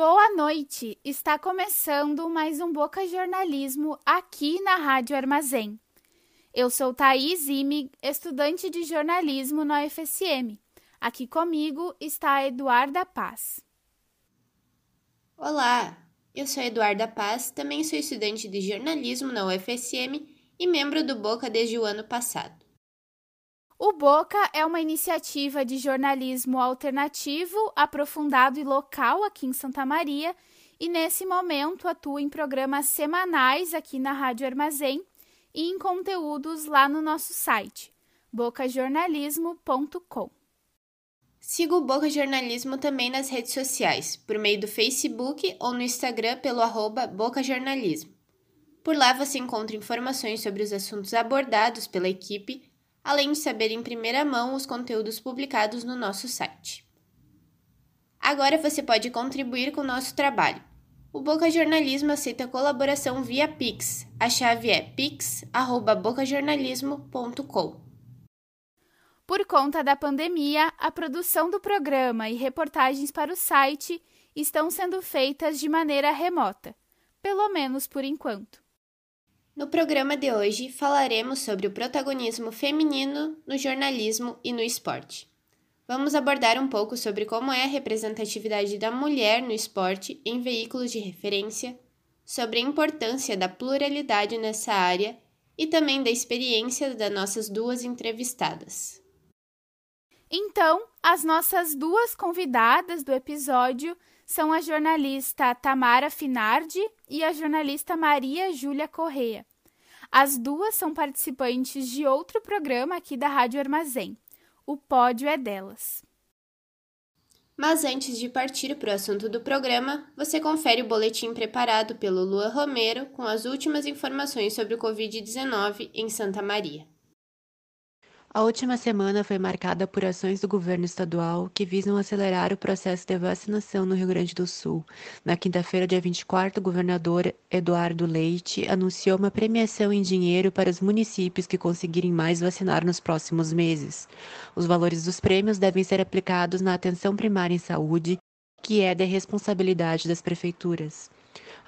Boa noite! Está começando mais um Boca Jornalismo aqui na Rádio Armazém. Eu sou Thaís Imig, estudante de jornalismo na UFSM. Aqui comigo está a Eduarda Paz. Olá, eu sou Eduarda Paz, também sou estudante de jornalismo na UFSM e membro do Boca desde o ano passado. O Boca é uma iniciativa de jornalismo alternativo, aprofundado e local aqui em Santa Maria e nesse momento atua em programas semanais aqui na Rádio Armazém e em conteúdos lá no nosso site bocajornalismo.com. Siga o Boca Jornalismo também nas redes sociais, por meio do Facebook ou no Instagram pelo arroba Boca Jornalismo. Por lá você encontra informações sobre os assuntos abordados pela equipe além de saber em primeira mão os conteúdos publicados no nosso site. Agora você pode contribuir com o nosso trabalho. O Boca Jornalismo aceita colaboração via Pix. A chave é pix@bocajornalismo.com. Por conta da pandemia, a produção do programa e reportagens para o site estão sendo feitas de maneira remota, pelo menos por enquanto. No programa de hoje falaremos sobre o protagonismo feminino no jornalismo e no esporte. Vamos abordar um pouco sobre como é a representatividade da mulher no esporte em veículos de referência, sobre a importância da pluralidade nessa área e também da experiência das nossas duas entrevistadas. Então, as nossas duas convidadas do episódio são a jornalista Tamara Finardi e a jornalista Maria Júlia Correa. As duas são participantes de outro programa aqui da Rádio Armazém. O pódio é delas. Mas antes de partir para o assunto do programa, você confere o boletim preparado pelo Lua Romero com as últimas informações sobre o Covid-19 em Santa Maria. A última semana foi marcada por ações do governo estadual que visam acelerar o processo de vacinação no Rio Grande do Sul. Na quinta-feira, dia 24, o governador Eduardo Leite anunciou uma premiação em dinheiro para os municípios que conseguirem mais vacinar nos próximos meses. Os valores dos prêmios devem ser aplicados na atenção primária em saúde, que é da responsabilidade das prefeituras.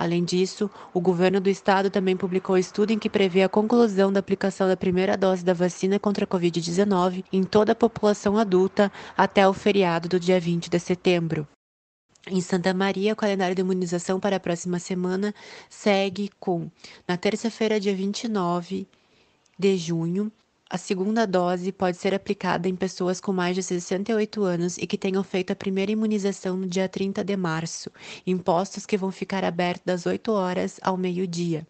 Além disso, o governo do estado também publicou estudo em que prevê a conclusão da aplicação da primeira dose da vacina contra a Covid-19 em toda a população adulta até o feriado do dia 20 de setembro. Em Santa Maria, o calendário de imunização para a próxima semana segue com, na terça-feira, dia 29 de junho, a segunda dose pode ser aplicada em pessoas com mais de 68 anos e que tenham feito a primeira imunização no dia 30 de março, em postos que vão ficar abertos das 8 horas ao meio-dia.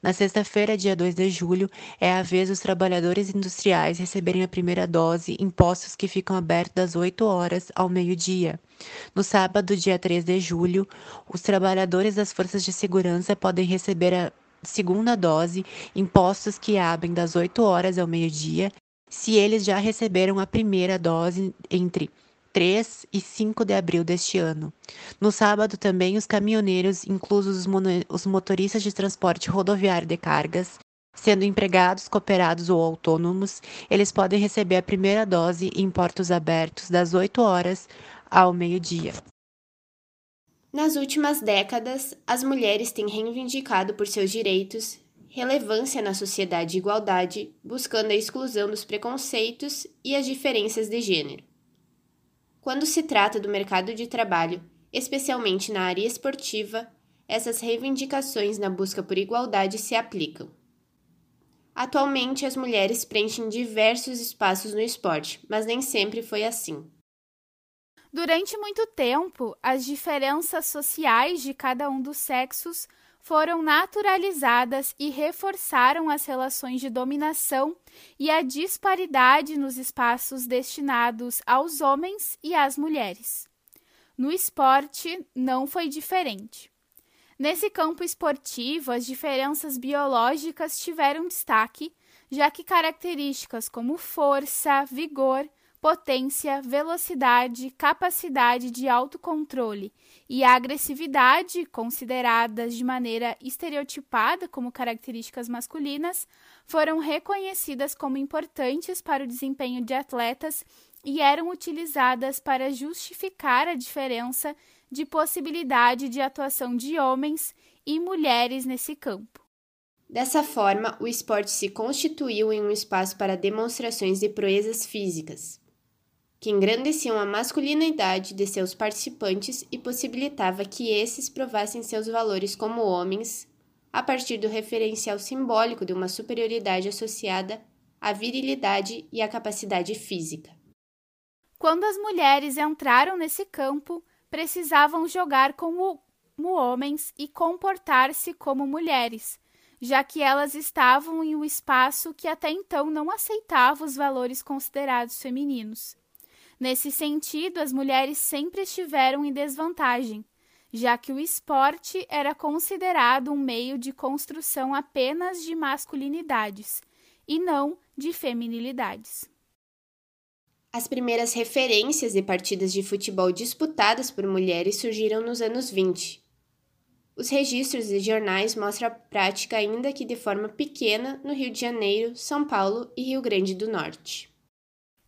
Na sexta-feira, dia 2 de julho, é a vez dos trabalhadores industriais receberem a primeira dose em postos que ficam abertos das 8 horas ao meio-dia. No sábado, dia 3 de julho, os trabalhadores das forças de segurança podem receber a segunda dose em postos que abrem das 8 horas ao meio-dia, se eles já receberam a primeira dose entre 3 e 5 de abril deste ano. No sábado, também, os caminhoneiros, inclusos os motoristas de transporte rodoviário de cargas, sendo empregados, cooperados ou autônomos, eles podem receber a primeira dose em portos abertos das 8 horas ao meio-dia. Nas últimas décadas, as mulheres têm reivindicado por seus direitos, relevância na sociedade e igualdade, buscando a exclusão dos preconceitos e as diferenças de gênero. Quando se trata do mercado de trabalho, especialmente na área esportiva, essas reivindicações na busca por igualdade se aplicam. Atualmente, as mulheres preenchem diversos espaços no esporte, mas nem sempre foi assim. Durante muito tempo, as diferenças sociais de cada um dos sexos foram naturalizadas e reforçaram as relações de dominação e a disparidade nos espaços destinados aos homens e às mulheres. No esporte, não foi diferente. Nesse campo esportivo, as diferenças biológicas tiveram destaque, já que características como força, vigor, potência, velocidade, capacidade de autocontrole e agressividade, consideradas de maneira estereotipada como características masculinas, foram reconhecidas como importantes para o desempenho de atletas e eram utilizadas para justificar a diferença de possibilidade de atuação de homens e mulheres nesse campo. Dessa forma, o esporte se constituiu em um espaço para demonstrações de proezas físicas, que engrandeciam a masculinidade de seus participantes e possibilitava que esses provassem seus valores como homens a partir do referencial simbólico de uma superioridade associada à virilidade e à capacidade física. Quando as mulheres entraram nesse campo, precisavam jogar como, homens e comportar-se como mulheres, já que elas estavam em um espaço que até então não aceitava os valores considerados femininos. Nesse sentido, as mulheres sempre estiveram em desvantagem, já que o esporte era considerado um meio de construção apenas de masculinidades e não de feminilidades. As primeiras referências de partidas de futebol disputadas por mulheres surgiram nos anos 20. Os registros de jornais mostram a prática, ainda que de forma pequena, no Rio de Janeiro, São Paulo e Rio Grande do Norte.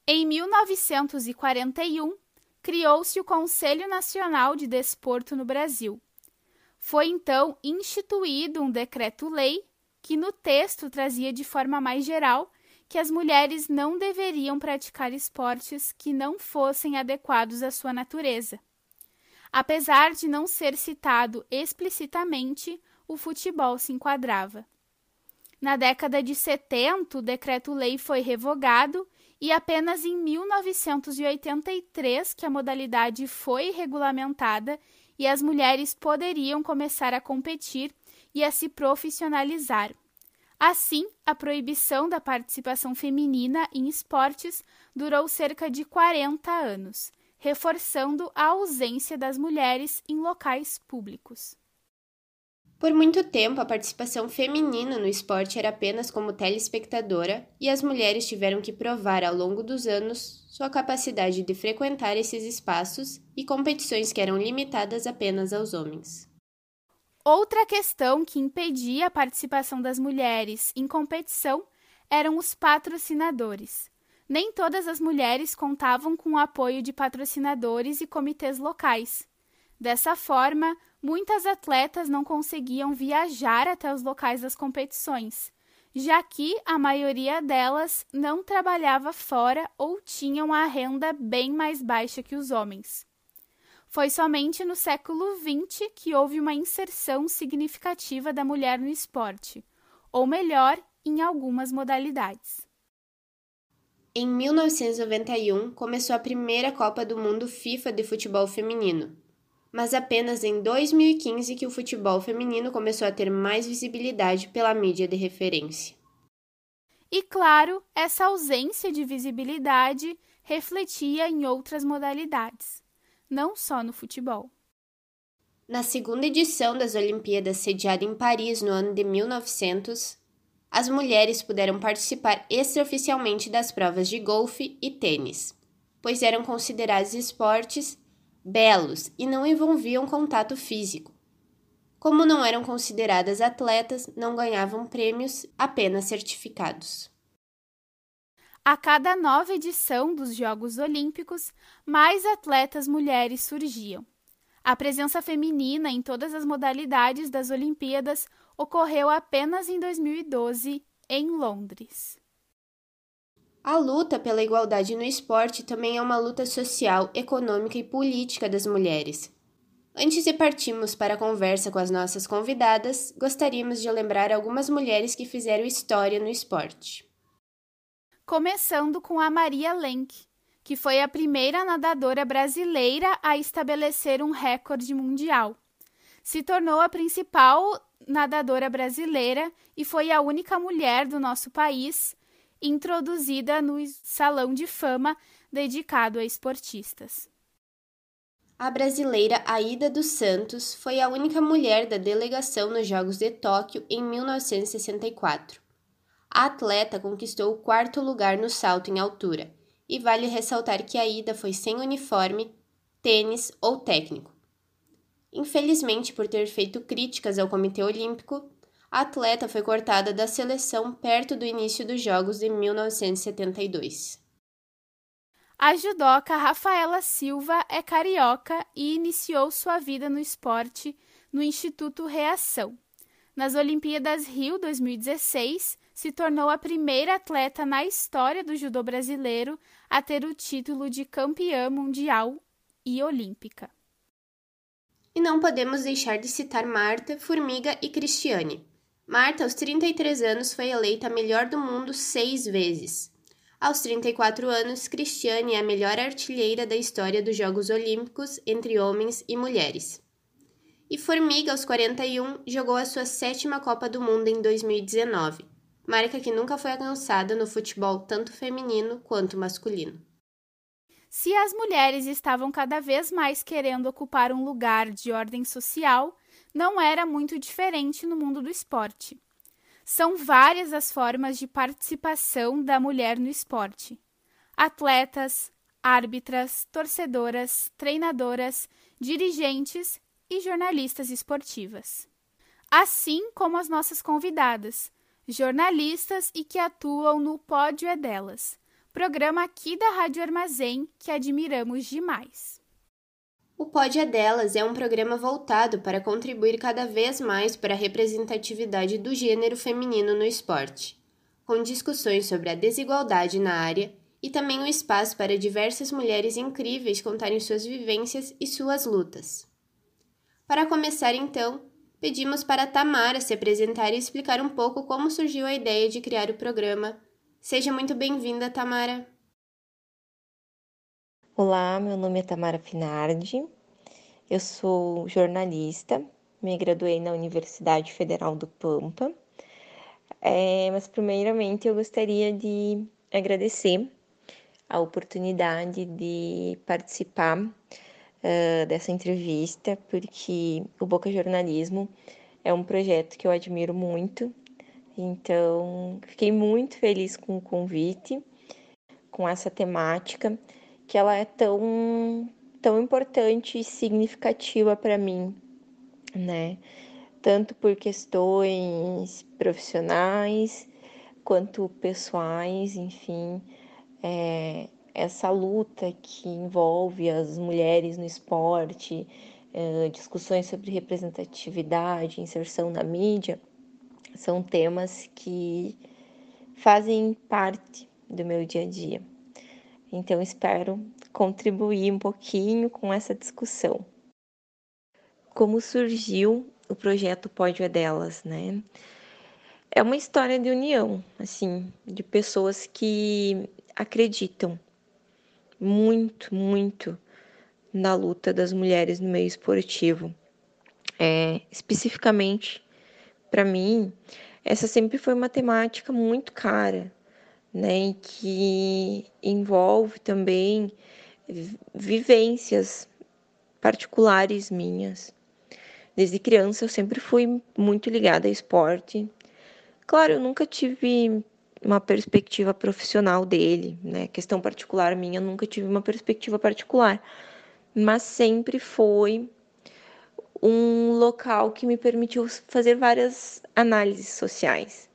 Em 1941, criou-se o Conselho Nacional de Desporto no Brasil. Foi então instituído um decreto-lei que, no texto, trazia de forma mais geral que as mulheres não deveriam praticar esportes que não fossem adequados à sua natureza. Apesar de não ser citado explicitamente, o futebol se enquadrava. Na década de 70, o decreto-lei foi revogado e apenas em 1983 que a modalidade foi regulamentada e as mulheres poderiam começar a competir e a se profissionalizar. Assim, a proibição da participação feminina em esportes durou cerca de 40 anos, reforçando a ausência das mulheres em locais públicos. Por muito tempo, a participação feminina no esporte era apenas como telespectadora, e as mulheres tiveram que provar ao longo dos anos sua capacidade de frequentar esses espaços e competições que eram limitadas apenas aos homens. Outra questão que impedia a participação das mulheres em competição eram os patrocinadores. Nem todas as mulheres contavam com o apoio de patrocinadores e comitês locais. Dessa forma, muitas atletas não conseguiam viajar até os locais das competições, já que a maioria delas não trabalhava fora ou tinham a renda bem mais baixa que os homens. Foi somente no século XX que houve uma inserção significativa da mulher no esporte, ou melhor, em algumas modalidades. Em 1991, começou a primeira Copa do Mundo FIFA de futebol feminino, mas apenas em 2015 que o futebol feminino começou a ter mais visibilidade pela mídia de referência. E claro, essa ausência de visibilidade refletia em outras modalidades não só no futebol. Na segunda edição das Olimpíadas, sediada em Paris no ano de 1900, as mulheres puderam participar extraoficialmente das provas de golfe e tênis, pois eram considerados esportes belos e não envolviam contato físico. Como não eram consideradas atletas, não ganhavam prêmios, apenas certificados. A cada nova edição dos Jogos Olímpicos, mais atletas mulheres surgiam. A presença feminina em todas as modalidades das Olimpíadas ocorreu apenas em 2012, em Londres. A luta pela igualdade no esporte também é uma luta social, econômica e política das mulheres. Antes de partirmos para a conversa com as nossas convidadas, gostaríamos de lembrar algumas mulheres que fizeram história no esporte começando com a Maria Lenk, que foi a primeira nadadora brasileira a estabelecer um recorde mundial. Se tornou a principal nadadora brasileira e foi a única mulher do nosso país introduzida no salão de fama dedicado a esportistas. A brasileira Aida dos Santos foi a única mulher da delegação nos Jogos de Tóquio em 1964. A atleta conquistou o quarto lugar no salto em altura, e vale ressaltar que Aida foi sem uniforme, tênis ou técnico. Infelizmente, por ter feito críticas ao Comitê Olímpico, a atleta foi cortada da seleção perto do início dos Jogos de 1972. A judoca Rafaela Silva é carioca e iniciou sua vida no esporte no Instituto Reação. Nas Olimpíadas Rio 2016, se tornou a primeira atleta na história do judô brasileiro a ter o título de campeã mundial e olímpica. E não podemos deixar de citar Marta, Formiga e Cristiane. Marta, aos 33 anos, foi eleita a melhor do mundo seis vezes. Aos 34 anos, Cristiane é a melhor artilheira da história dos Jogos Olímpicos entre homens e mulheres. E Formiga, aos 41, jogou a sua sétima Copa do Mundo em 2019, marca que nunca foi alcançada no futebol tanto feminino quanto masculino. Se as mulheres estavam cada vez mais querendo ocupar um lugar de ordem social, não era muito diferente no mundo do esporte. São várias as formas de participação da mulher no esporte. Atletas, árbitras, torcedoras, treinadoras, dirigentes e jornalistas esportivas. Assim como as nossas convidadas, jornalistas e que atuam no Pódio é Delas, programa aqui da Rádio Armazém que admiramos demais. O Pod é Delas é um programa voltado para contribuir cada vez mais para a representatividade do gênero feminino no esporte, com discussões sobre a desigualdade na área e também um espaço para diversas mulheres incríveis contarem suas vivências e suas lutas. Para começar, então, pedimos para Tamara se apresentar e explicar um pouco como surgiu a ideia de criar o programa. Seja muito bem-vinda, Tamara! Olá, meu nome é Tamara Finardi, eu sou jornalista, me graduei na Universidade Federal do Pampa, é, mas primeiramente eu gostaria de agradecer a oportunidade de participar uh, dessa entrevista, porque o Boca Jornalismo é um projeto que eu admiro muito, então fiquei muito feliz com o convite, com essa temática que ela é tão, tão importante e significativa para mim, né? Tanto por questões profissionais quanto pessoais, enfim, é, essa luta que envolve as mulheres no esporte, é, discussões sobre representatividade, inserção na mídia, são temas que fazem parte do meu dia a dia. Então, espero contribuir um pouquinho com essa discussão. Como surgiu o projeto Pódio é Delas, né? É uma história de união, assim, de pessoas que acreditam muito, muito na luta das mulheres no meio esportivo. É, especificamente, para mim, essa sempre foi uma temática muito cara, né, que envolve também vivências particulares minhas. Desde criança eu sempre fui muito ligada a esporte. Claro, eu nunca tive uma perspectiva profissional dele, né? Questão particular minha, nunca tive uma perspectiva particular, mas sempre foi um local que me permitiu fazer várias análises sociais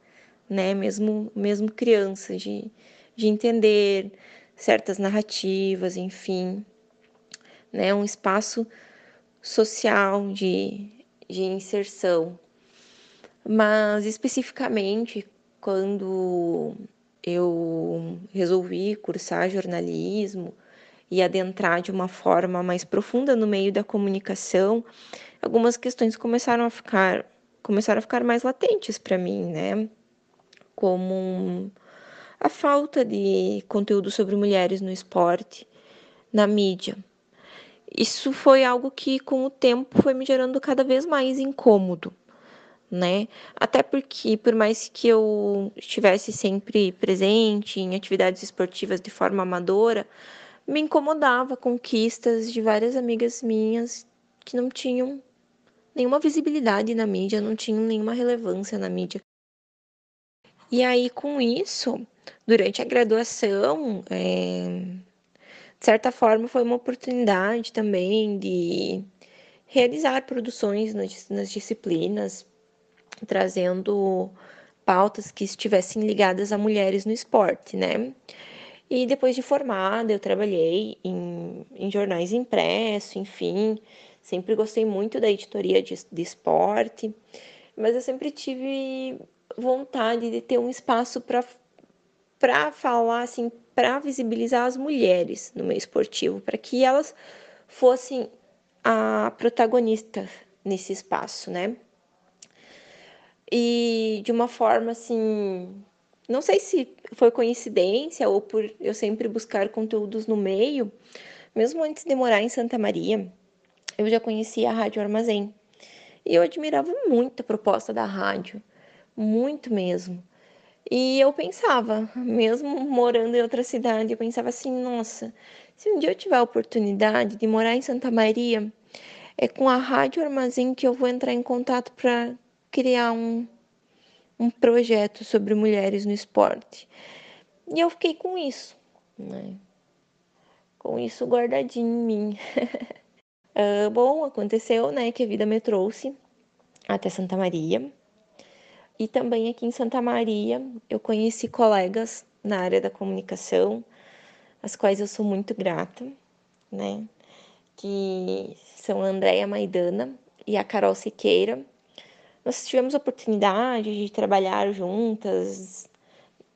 né? Mesmo, mesmo criança, de, de entender certas narrativas, enfim, né? Um espaço social de, de inserção. Mas especificamente quando eu resolvi cursar jornalismo e adentrar de uma forma mais profunda no meio da comunicação, algumas questões começaram a ficar começaram a ficar mais latentes para mim, né? Como a falta de conteúdo sobre mulheres no esporte, na mídia. Isso foi algo que, com o tempo, foi me gerando cada vez mais incômodo, né? Até porque, por mais que eu estivesse sempre presente em atividades esportivas de forma amadora, me incomodava conquistas de várias amigas minhas que não tinham nenhuma visibilidade na mídia, não tinham nenhuma relevância na mídia. E aí, com isso, durante a graduação, é, de certa forma, foi uma oportunidade também de realizar produções nas, nas disciplinas, trazendo pautas que estivessem ligadas a mulheres no esporte, né? E depois de formada, eu trabalhei em, em jornais impressos, enfim, sempre gostei muito da editoria de, de esporte, mas eu sempre tive vontade de ter um espaço para para falar assim, para visibilizar as mulheres no meio esportivo, para que elas fossem a protagonista nesse espaço, né? E de uma forma assim, não sei se foi coincidência ou por eu sempre buscar conteúdos no meio, mesmo antes de morar em Santa Maria, eu já conhecia a Rádio Armazém. E eu admirava muito a proposta da rádio muito mesmo. E eu pensava, mesmo morando em outra cidade, eu pensava assim, nossa, se um dia eu tiver a oportunidade de morar em Santa Maria, é com a Rádio Armazém que eu vou entrar em contato para criar um, um projeto sobre mulheres no esporte. E eu fiquei com isso, né? Com isso guardadinho em mim. uh, bom, aconteceu, né, que a vida me trouxe até Santa Maria. E também aqui em Santa Maria eu conheci colegas na área da comunicação, às quais eu sou muito grata, né? Que são a Andréia Maidana e a Carol Siqueira. Nós tivemos a oportunidade de trabalhar juntas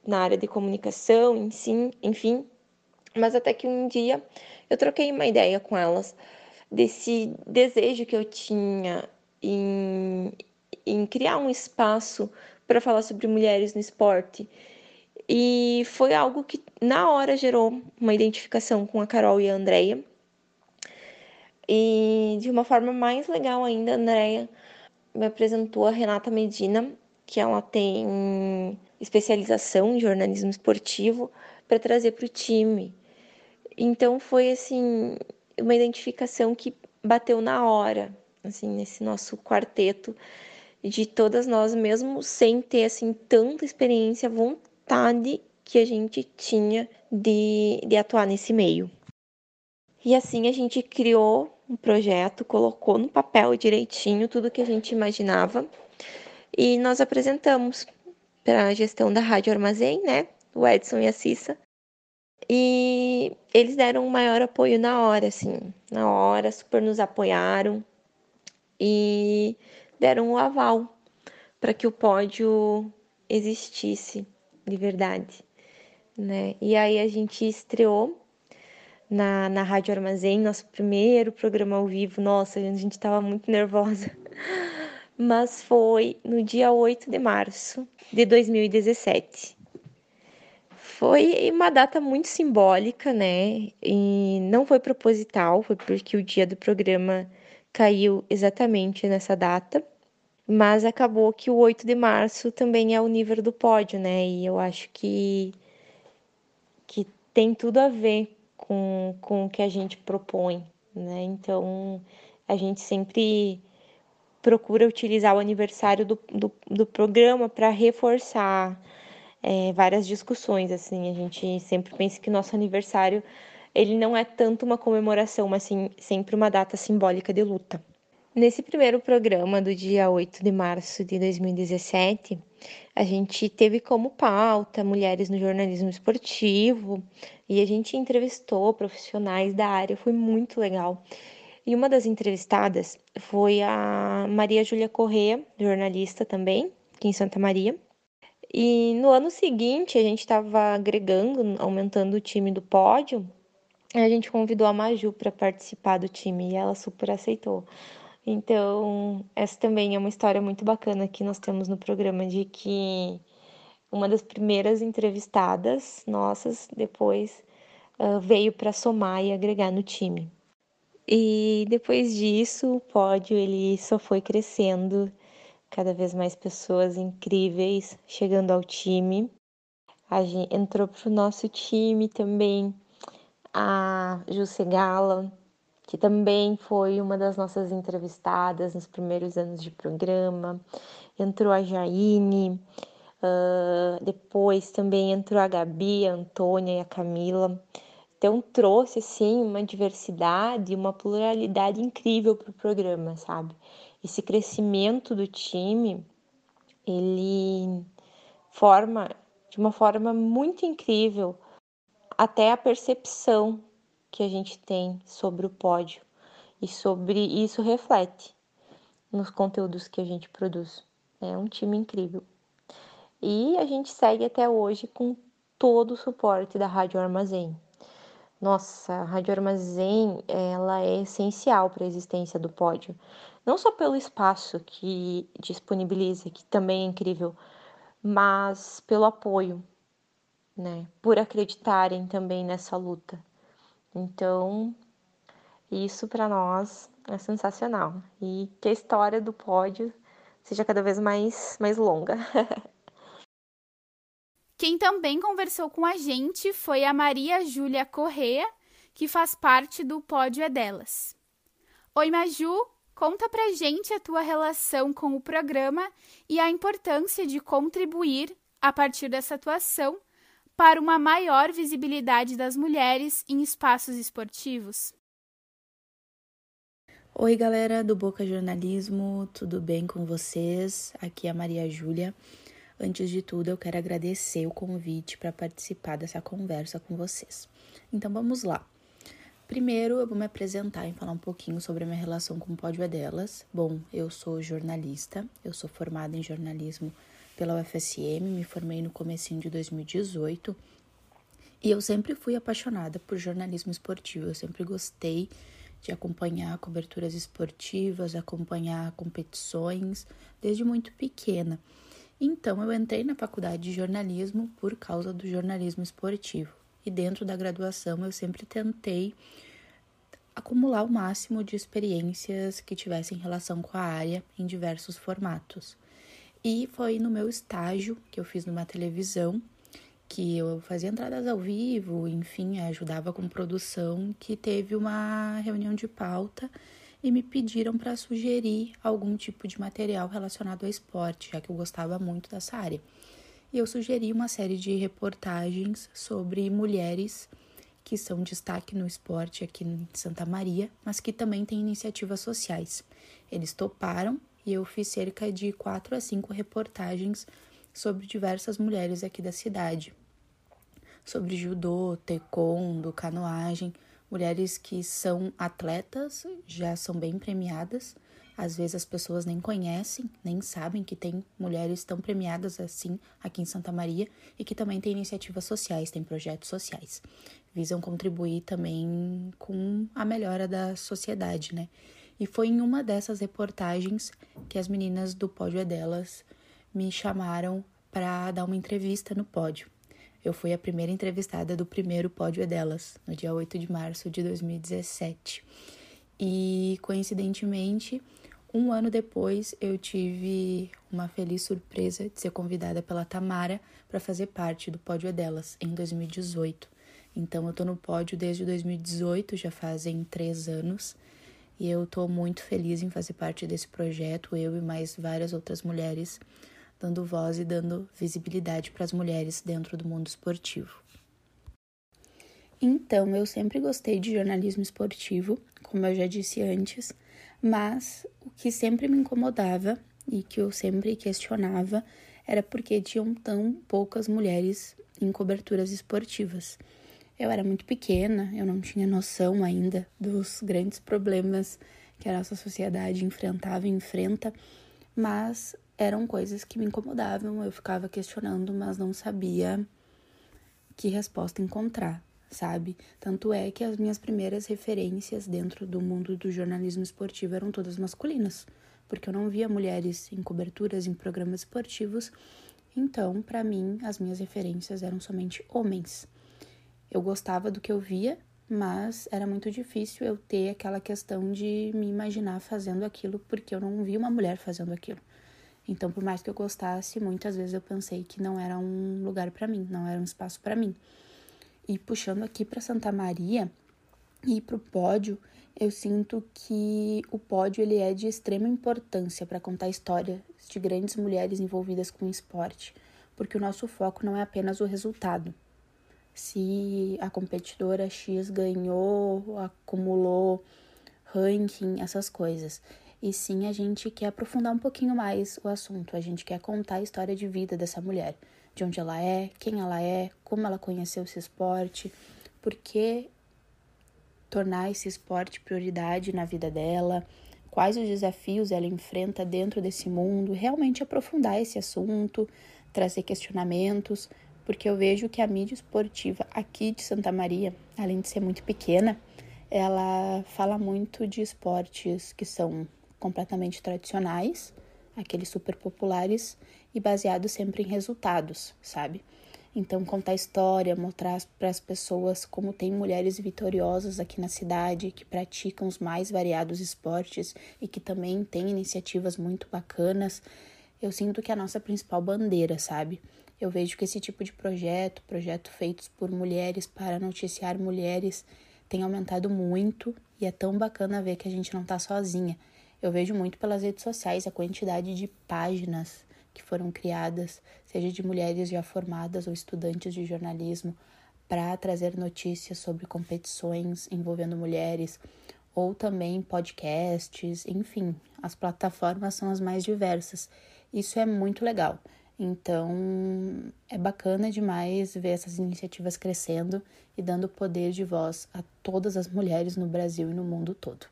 na área de comunicação, enfim, enfim. Mas até que um dia eu troquei uma ideia com elas desse desejo que eu tinha em em criar um espaço para falar sobre mulheres no esporte. E foi algo que na hora gerou uma identificação com a Carol e a Andrea. E de uma forma mais legal ainda, a Andrea me apresentou a Renata Medina, que ela tem especialização em jornalismo esportivo, para trazer para o time. Então foi assim uma identificação que bateu na hora, assim, nesse nosso quarteto de todas nós, mesmo sem ter assim tanta experiência, vontade que a gente tinha de, de atuar nesse meio. E assim a gente criou um projeto, colocou no papel direitinho tudo que a gente imaginava e nós apresentamos para a gestão da Rádio Armazém, né? O Edson e a Cissa. E eles deram um maior apoio na hora, assim, na hora, super nos apoiaram. E deram o aval para que o pódio existisse de verdade, né? E aí a gente estreou na, na Rádio Armazém, nosso primeiro programa ao vivo. Nossa, a gente estava muito nervosa. Mas foi no dia 8 de março de 2017. Foi uma data muito simbólica, né? E não foi proposital, foi porque o dia do programa caiu exatamente nessa data, mas acabou que o 8 de março também é o nível do pódio, né? E eu acho que, que tem tudo a ver com, com o que a gente propõe, né? Então a gente sempre procura utilizar o aniversário do, do, do programa para reforçar é, várias discussões, assim, a gente sempre pensa que nosso aniversário ele não é tanto uma comemoração, mas sim sempre uma data simbólica de luta. Nesse primeiro programa do dia 8 de março de 2017, a gente teve como pauta mulheres no jornalismo esportivo e a gente entrevistou profissionais da área, foi muito legal. E uma das entrevistadas foi a Maria Júlia Correa, jornalista também, aqui em Santa Maria. E no ano seguinte, a gente estava agregando, aumentando o time do pódio, a gente convidou a Maju para participar do time e ela super aceitou. Então, essa também é uma história muito bacana que nós temos no programa de que uma das primeiras entrevistadas nossas depois uh, veio para somar e agregar no time. E depois disso, o pódio ele só foi crescendo, cada vez mais pessoas incríveis chegando ao time. A gente entrou para o nosso time também a Jusce Gala, que também foi uma das nossas entrevistadas nos primeiros anos de programa. Entrou a Jaine, uh, depois também entrou a Gabi, a Antônia e a Camila. Então trouxe assim uma diversidade, uma pluralidade incrível para o programa, sabe? Esse crescimento do time, ele forma de uma forma muito incrível até a percepção que a gente tem sobre o pódio e sobre isso reflete nos conteúdos que a gente produz. É um time incrível. E a gente segue até hoje com todo o suporte da Rádio Armazém. Nossa, a Rádio Armazém, ela é essencial para a existência do pódio. Não só pelo espaço que disponibiliza, que também é incrível, mas pelo apoio, né? Por acreditarem também nessa luta. Então, isso para nós é sensacional. E que a história do pódio seja cada vez mais, mais longa. Quem também conversou com a gente foi a Maria Júlia Correa, que faz parte do Pódio é Delas. Oi, Maju, conta pra gente a tua relação com o programa e a importância de contribuir, a partir dessa atuação, para uma maior visibilidade das mulheres em espaços esportivos? Oi, galera do Boca Jornalismo, tudo bem com vocês? Aqui é a Maria Júlia. Antes de tudo, eu quero agradecer o convite para participar dessa conversa com vocês. Então vamos lá. Primeiro, eu vou me apresentar e falar um pouquinho sobre a minha relação com o Pódio é Delas. Bom, eu sou jornalista, eu sou formada em jornalismo pela UFSM, me formei no comecinho de 2018 e eu sempre fui apaixonada por jornalismo esportivo, eu sempre gostei de acompanhar coberturas esportivas, acompanhar competições desde muito pequena. Então eu entrei na faculdade de jornalismo por causa do jornalismo esportivo. E dentro da graduação eu sempre tentei acumular o máximo de experiências que tivessem relação com a área em diversos formatos. E foi no meu estágio que eu fiz numa televisão, que eu fazia entradas ao vivo, enfim, ajudava com produção, que teve uma reunião de pauta e me pediram para sugerir algum tipo de material relacionado ao esporte, já que eu gostava muito dessa área. E eu sugeri uma série de reportagens sobre mulheres que são destaque no esporte aqui em Santa Maria, mas que também têm iniciativas sociais. Eles toparam e eu fiz cerca de quatro a cinco reportagens sobre diversas mulheres aqui da cidade. Sobre judô, taekwondo, canoagem, mulheres que são atletas, já são bem premiadas. Às vezes as pessoas nem conhecem, nem sabem que tem mulheres tão premiadas assim aqui em Santa Maria e que também tem iniciativas sociais, tem projetos sociais. Visam contribuir também com a melhora da sociedade, né? E foi em uma dessas reportagens que as meninas do Pódio é Delas me chamaram para dar uma entrevista no pódio. Eu fui a primeira entrevistada do primeiro Pódio é Delas, no dia 8 de março de 2017. E, coincidentemente, um ano depois, eu tive uma feliz surpresa de ser convidada pela Tamara para fazer parte do Pódio é Delas, em 2018. Então, eu tô no pódio desde 2018, já fazem três anos. E eu estou muito feliz em fazer parte desse projeto, eu e mais várias outras mulheres, dando voz e dando visibilidade para as mulheres dentro do mundo esportivo. Então, eu sempre gostei de jornalismo esportivo, como eu já disse antes, mas o que sempre me incomodava e que eu sempre questionava era porque tinham tão poucas mulheres em coberturas esportivas. Eu era muito pequena, eu não tinha noção ainda dos grandes problemas que a nossa sociedade enfrentava e enfrenta, mas eram coisas que me incomodavam, eu ficava questionando, mas não sabia que resposta encontrar, sabe? Tanto é que as minhas primeiras referências dentro do mundo do jornalismo esportivo eram todas masculinas, porque eu não via mulheres em coberturas, em programas esportivos, então, para mim, as minhas referências eram somente homens. Eu gostava do que eu via, mas era muito difícil eu ter aquela questão de me imaginar fazendo aquilo porque eu não vi uma mulher fazendo aquilo. Então, por mais que eu gostasse, muitas vezes eu pensei que não era um lugar para mim, não era um espaço para mim. E puxando aqui para Santa Maria e para o pódio, eu sinto que o pódio ele é de extrema importância para contar a história de grandes mulheres envolvidas com o esporte, porque o nosso foco não é apenas o resultado. Se a competidora X ganhou, acumulou ranking, essas coisas. E sim, a gente quer aprofundar um pouquinho mais o assunto, a gente quer contar a história de vida dessa mulher, de onde ela é, quem ela é, como ela conheceu esse esporte, por que tornar esse esporte prioridade na vida dela, quais os desafios ela enfrenta dentro desse mundo, realmente aprofundar esse assunto, trazer questionamentos, porque eu vejo que a mídia esportiva aqui de Santa Maria, além de ser muito pequena, ela fala muito de esportes que são completamente tradicionais, aqueles super populares e baseados sempre em resultados, sabe? Então, contar história, mostrar para as pessoas como tem mulheres vitoriosas aqui na cidade que praticam os mais variados esportes e que também têm iniciativas muito bacanas. Eu sinto que é a nossa principal bandeira, sabe? Eu vejo que esse tipo de projeto, projeto feitos por mulheres para noticiar mulheres, tem aumentado muito e é tão bacana ver que a gente não está sozinha. Eu vejo muito pelas redes sociais a quantidade de páginas que foram criadas, seja de mulheres já formadas ou estudantes de jornalismo, para trazer notícias sobre competições envolvendo mulheres, ou também podcasts, enfim, as plataformas são as mais diversas. Isso é muito legal. Então, é bacana demais ver essas iniciativas crescendo e dando poder de voz a todas as mulheres no Brasil e no mundo todo.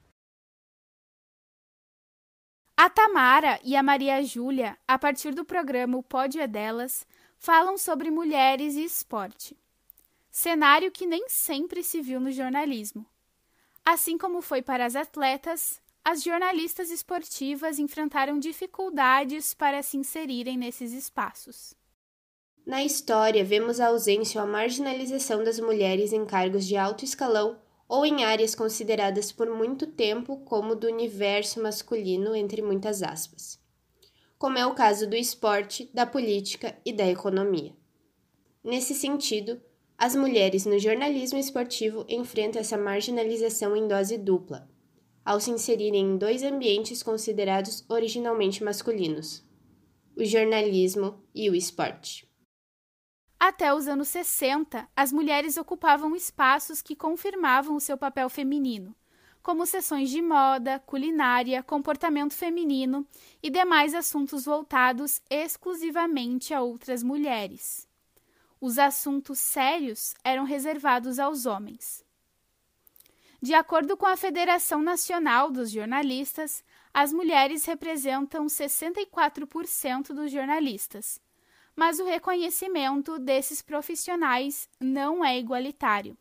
A Tamara e a Maria Júlia, a partir do programa O Pódio é Delas, falam sobre mulheres e esporte. Cenário que nem sempre se viu no jornalismo. Assim como foi para as atletas, as jornalistas esportivas enfrentaram dificuldades para se inserirem nesses espaços. Na história, vemos a ausência ou a marginalização das mulheres em cargos de alto escalão ou em áreas consideradas por muito tempo como do universo masculino, entre muitas aspas, como é o caso do esporte, da política e da economia. Nesse sentido, as mulheres no jornalismo esportivo enfrentam essa marginalização em dose dupla, ao se inserirem em dois ambientes considerados originalmente masculinos: o jornalismo e o esporte. Até os anos 60, as mulheres ocupavam espaços que confirmavam o seu papel feminino, como sessões de moda, culinária, comportamento feminino e demais assuntos voltados exclusivamente a outras mulheres. Os assuntos sérios eram reservados aos homens. De acordo com a Federação Nacional dos Jornalistas, as mulheres representam 64% dos jornalistas mas o reconhecimento desses profissionais não é igualitário.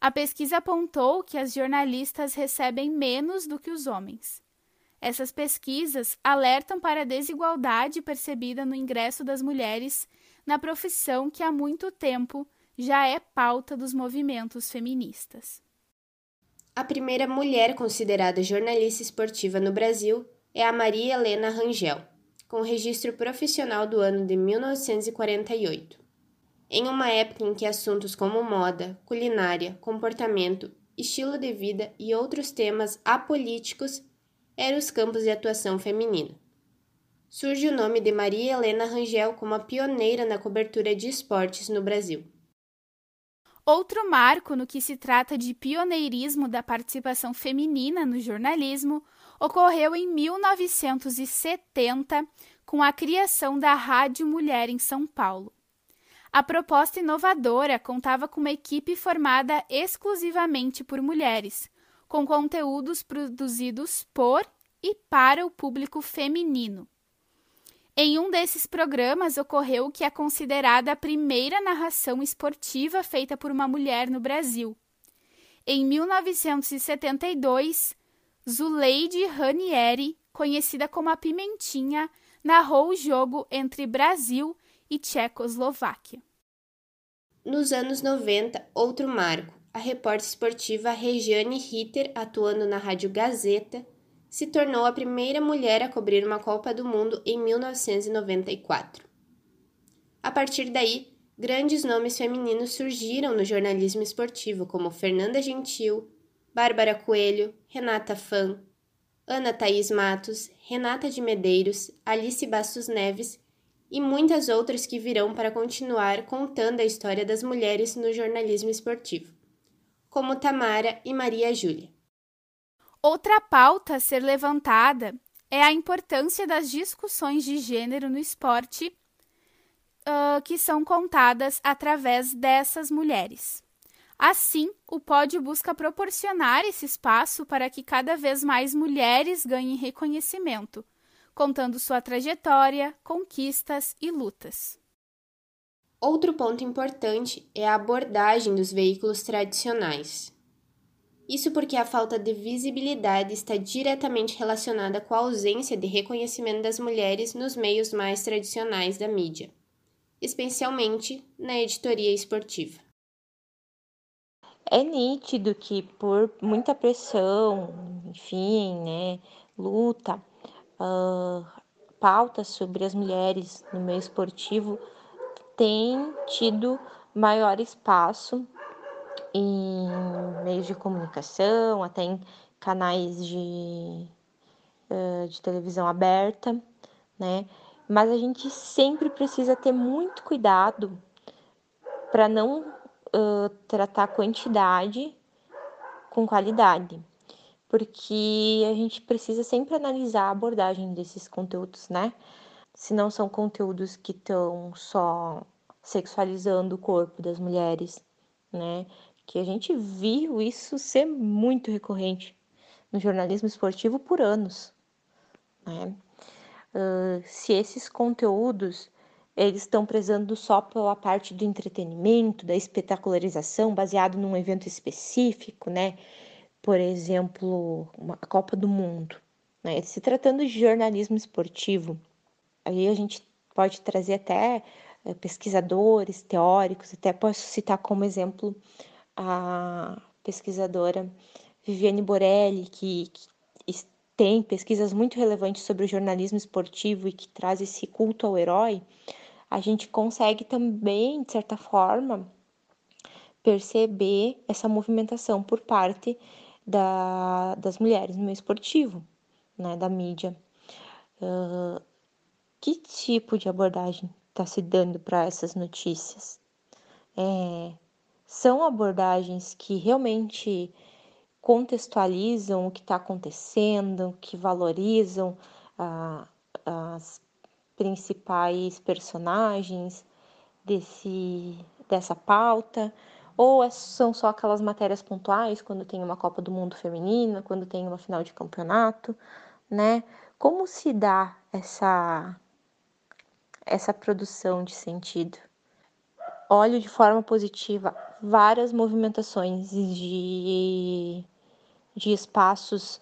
A pesquisa apontou que as jornalistas recebem menos do que os homens. Essas pesquisas alertam para a desigualdade percebida no ingresso das mulheres na profissão que há muito tempo já é pauta dos movimentos feministas. A primeira mulher considerada jornalista esportiva no Brasil é a Maria Helena Rangel com registro profissional do ano de 1948. Em uma época em que assuntos como moda, culinária, comportamento, estilo de vida e outros temas apolíticos eram os campos de atuação feminina. Surge o nome de Maria Helena Rangel como a pioneira na cobertura de esportes no Brasil. Outro marco no que se trata de pioneirismo da participação feminina no jornalismo ocorreu em 1970 com a criação da Rádio Mulher em São Paulo. A proposta inovadora contava com uma equipe formada exclusivamente por mulheres, com conteúdos produzidos por e para o público feminino. Em um desses programas ocorreu o que é considerada a primeira narração esportiva feita por uma mulher no Brasil. Em 1972, Zuleide Ranieri, conhecida como a Pimentinha, narrou o jogo entre Brasil e Tchecoslováquia. Nos anos 90, outro marco, a repórter esportiva Regiane Ritter, atuando na Rádio Gazeta, se tornou a primeira mulher a cobrir uma Copa do Mundo em 1994. A partir daí, grandes nomes femininos surgiram no jornalismo esportivo, como Fernanda Gentil, Bárbara Coelho, Renata Fã, Ana Thaís Matos, Renata de Medeiros, Alice Bastos Neves e muitas outras que virão para continuar contando a história das mulheres no jornalismo esportivo, como Tamara e Maria Júlia. Outra pauta a ser levantada é a importância das discussões de gênero no esporte uh, que são contadas através dessas mulheres. Assim, o pódio busca proporcionar esse espaço para que cada vez mais mulheres ganhem reconhecimento, contando sua trajetória, conquistas e lutas. Outro ponto importante é a abordagem dos veículos tradicionais. Isso porque a falta de visibilidade está diretamente relacionada com a ausência de reconhecimento das mulheres nos meios mais tradicionais da mídia, especialmente na editoria esportiva. É nítido que por muita pressão, enfim, né, luta, uh, pautas sobre as mulheres no meio esportivo tem tido maior espaço em meios de comunicação, até em canais de, de televisão aberta, né? Mas a gente sempre precisa ter muito cuidado para não uh, tratar quantidade com qualidade, porque a gente precisa sempre analisar a abordagem desses conteúdos, né? Se não são conteúdos que estão só sexualizando o corpo das mulheres, né? Que a gente viu isso ser muito recorrente no jornalismo esportivo por anos, né? Uh, se esses conteúdos eles estão prezando só pela parte do entretenimento, da espetacularização, baseado num evento específico, né? Por exemplo, uma Copa do Mundo. Né? Se tratando de jornalismo esportivo, aí a gente pode trazer até é, pesquisadores, teóricos, até posso citar como exemplo a pesquisadora Viviane Borelli, que, que tem pesquisas muito relevantes sobre o jornalismo esportivo e que traz esse culto ao herói a gente consegue também, de certa forma, perceber essa movimentação por parte da, das mulheres no meio esportivo, né, da mídia. Uh, que tipo de abordagem está se dando para essas notícias? É, são abordagens que realmente contextualizam o que está acontecendo, que valorizam ah, as principais personagens desse, dessa pauta? Ou é, são só aquelas matérias pontuais quando tem uma Copa do Mundo feminina, quando tem uma final de campeonato, né? Como se dá essa essa produção de sentido? Olho de forma positiva várias movimentações de, de espaços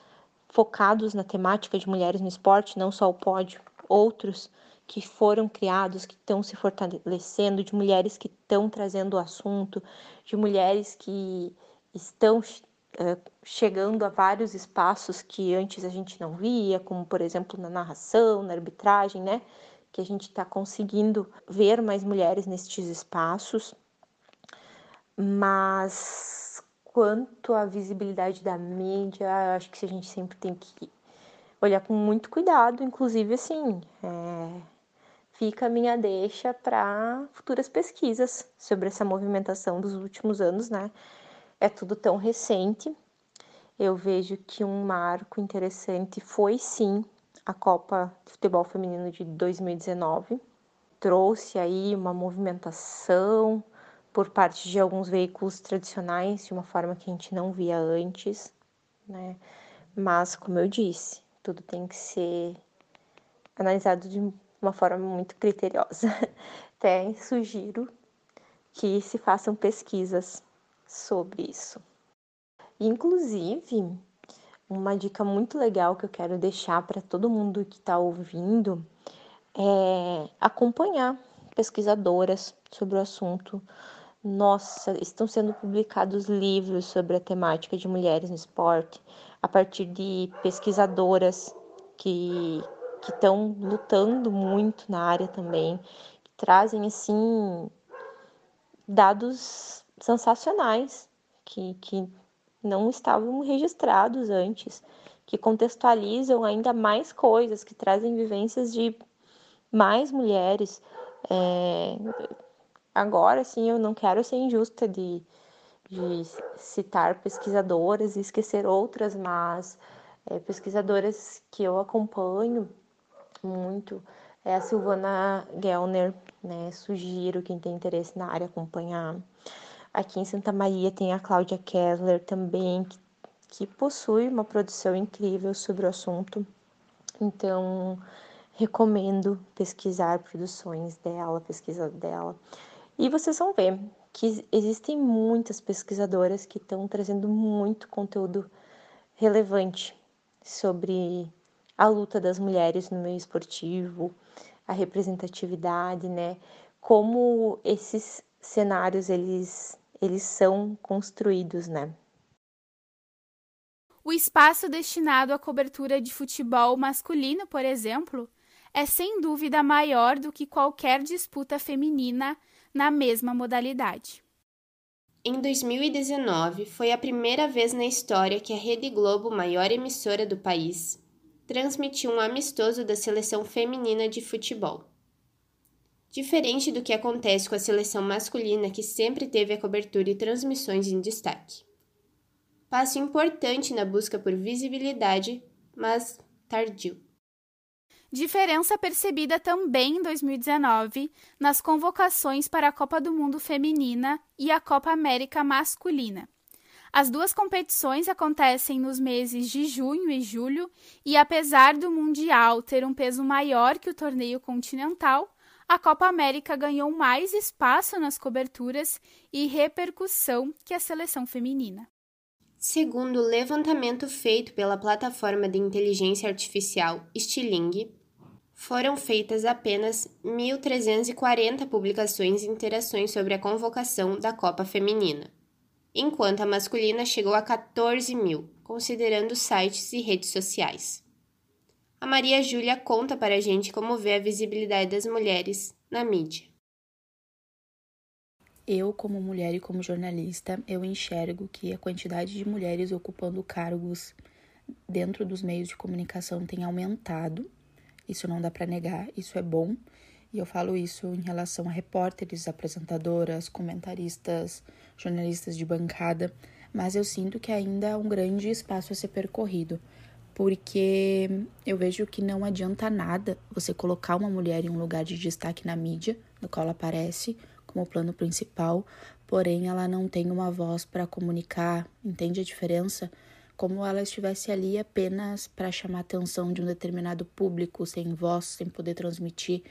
focados na temática de mulheres no esporte, não só o pódio, outros que foram criados, que estão se fortalecendo, de mulheres que estão trazendo o assunto, de mulheres que estão uh, chegando a vários espaços que antes a gente não via, como por exemplo na narração, na arbitragem, né? Que a gente está conseguindo ver mais mulheres nestes espaços. Mas quanto à visibilidade da mídia, acho que a gente sempre tem que olhar com muito cuidado, inclusive assim, é, fica a minha deixa para futuras pesquisas sobre essa movimentação dos últimos anos, né? É tudo tão recente. Eu vejo que um marco interessante foi sim a Copa de Futebol Feminino de 2019. Trouxe aí uma movimentação por parte de alguns veículos tradicionais de uma forma que a gente não via antes, né? Mas como eu disse, tudo tem que ser analisado de uma forma muito criteriosa. Até sugiro que se façam pesquisas sobre isso. Inclusive, uma dica muito legal que eu quero deixar para todo mundo que está ouvindo é acompanhar pesquisadoras sobre o assunto. Nossa, estão sendo publicados livros sobre a temática de mulheres no esporte, a partir de pesquisadoras que que estão lutando muito na área também, que trazem assim dados sensacionais que, que não estavam registrados antes, que contextualizam ainda mais coisas, que trazem vivências de mais mulheres. É... Agora, sim, eu não quero ser injusta de, de citar pesquisadoras e esquecer outras, mas é, pesquisadoras que eu acompanho muito é a Silvana Gellner, né? Sugiro quem tem interesse na área acompanhar. Aqui em Santa Maria tem a Cláudia Kessler também, que, que possui uma produção incrível sobre o assunto. Então, recomendo pesquisar produções dela, pesquisa dela. E vocês vão ver que existem muitas pesquisadoras que estão trazendo muito conteúdo relevante sobre a luta das mulheres no meio esportivo, a representatividade, né? Como esses cenários eles eles são construídos, né? O espaço destinado à cobertura de futebol masculino, por exemplo, é sem dúvida maior do que qualquer disputa feminina na mesma modalidade. Em 2019, foi a primeira vez na história que a Rede Globo, maior emissora do país, transmitiu um amistoso da seleção feminina de futebol. Diferente do que acontece com a seleção masculina, que sempre teve a cobertura e transmissões em destaque. Passo importante na busca por visibilidade, mas tardio. Diferença percebida também em 2019 nas convocações para a Copa do Mundo Feminina e a Copa América Masculina. As duas competições acontecem nos meses de junho e julho, e apesar do Mundial ter um peso maior que o torneio continental, a Copa América ganhou mais espaço nas coberturas e repercussão que a seleção feminina. Segundo o levantamento feito pela plataforma de inteligência artificial Stiling, foram feitas apenas 1.340 publicações e interações sobre a convocação da Copa Feminina, enquanto a masculina chegou a 14 mil, considerando sites e redes sociais. A Maria Júlia conta para a gente como vê a visibilidade das mulheres na mídia. Eu, como mulher e como jornalista, eu enxergo que a quantidade de mulheres ocupando cargos dentro dos meios de comunicação tem aumentado isso não dá para negar, isso é bom. E eu falo isso em relação a repórteres, apresentadoras, comentaristas, jornalistas de bancada, mas eu sinto que ainda há um grande espaço a ser percorrido, porque eu vejo que não adianta nada você colocar uma mulher em um lugar de destaque na mídia, no qual ela aparece como plano principal, porém ela não tem uma voz para comunicar, entende a diferença? como ela estivesse ali apenas para chamar a atenção de um determinado público, sem voz, sem poder transmitir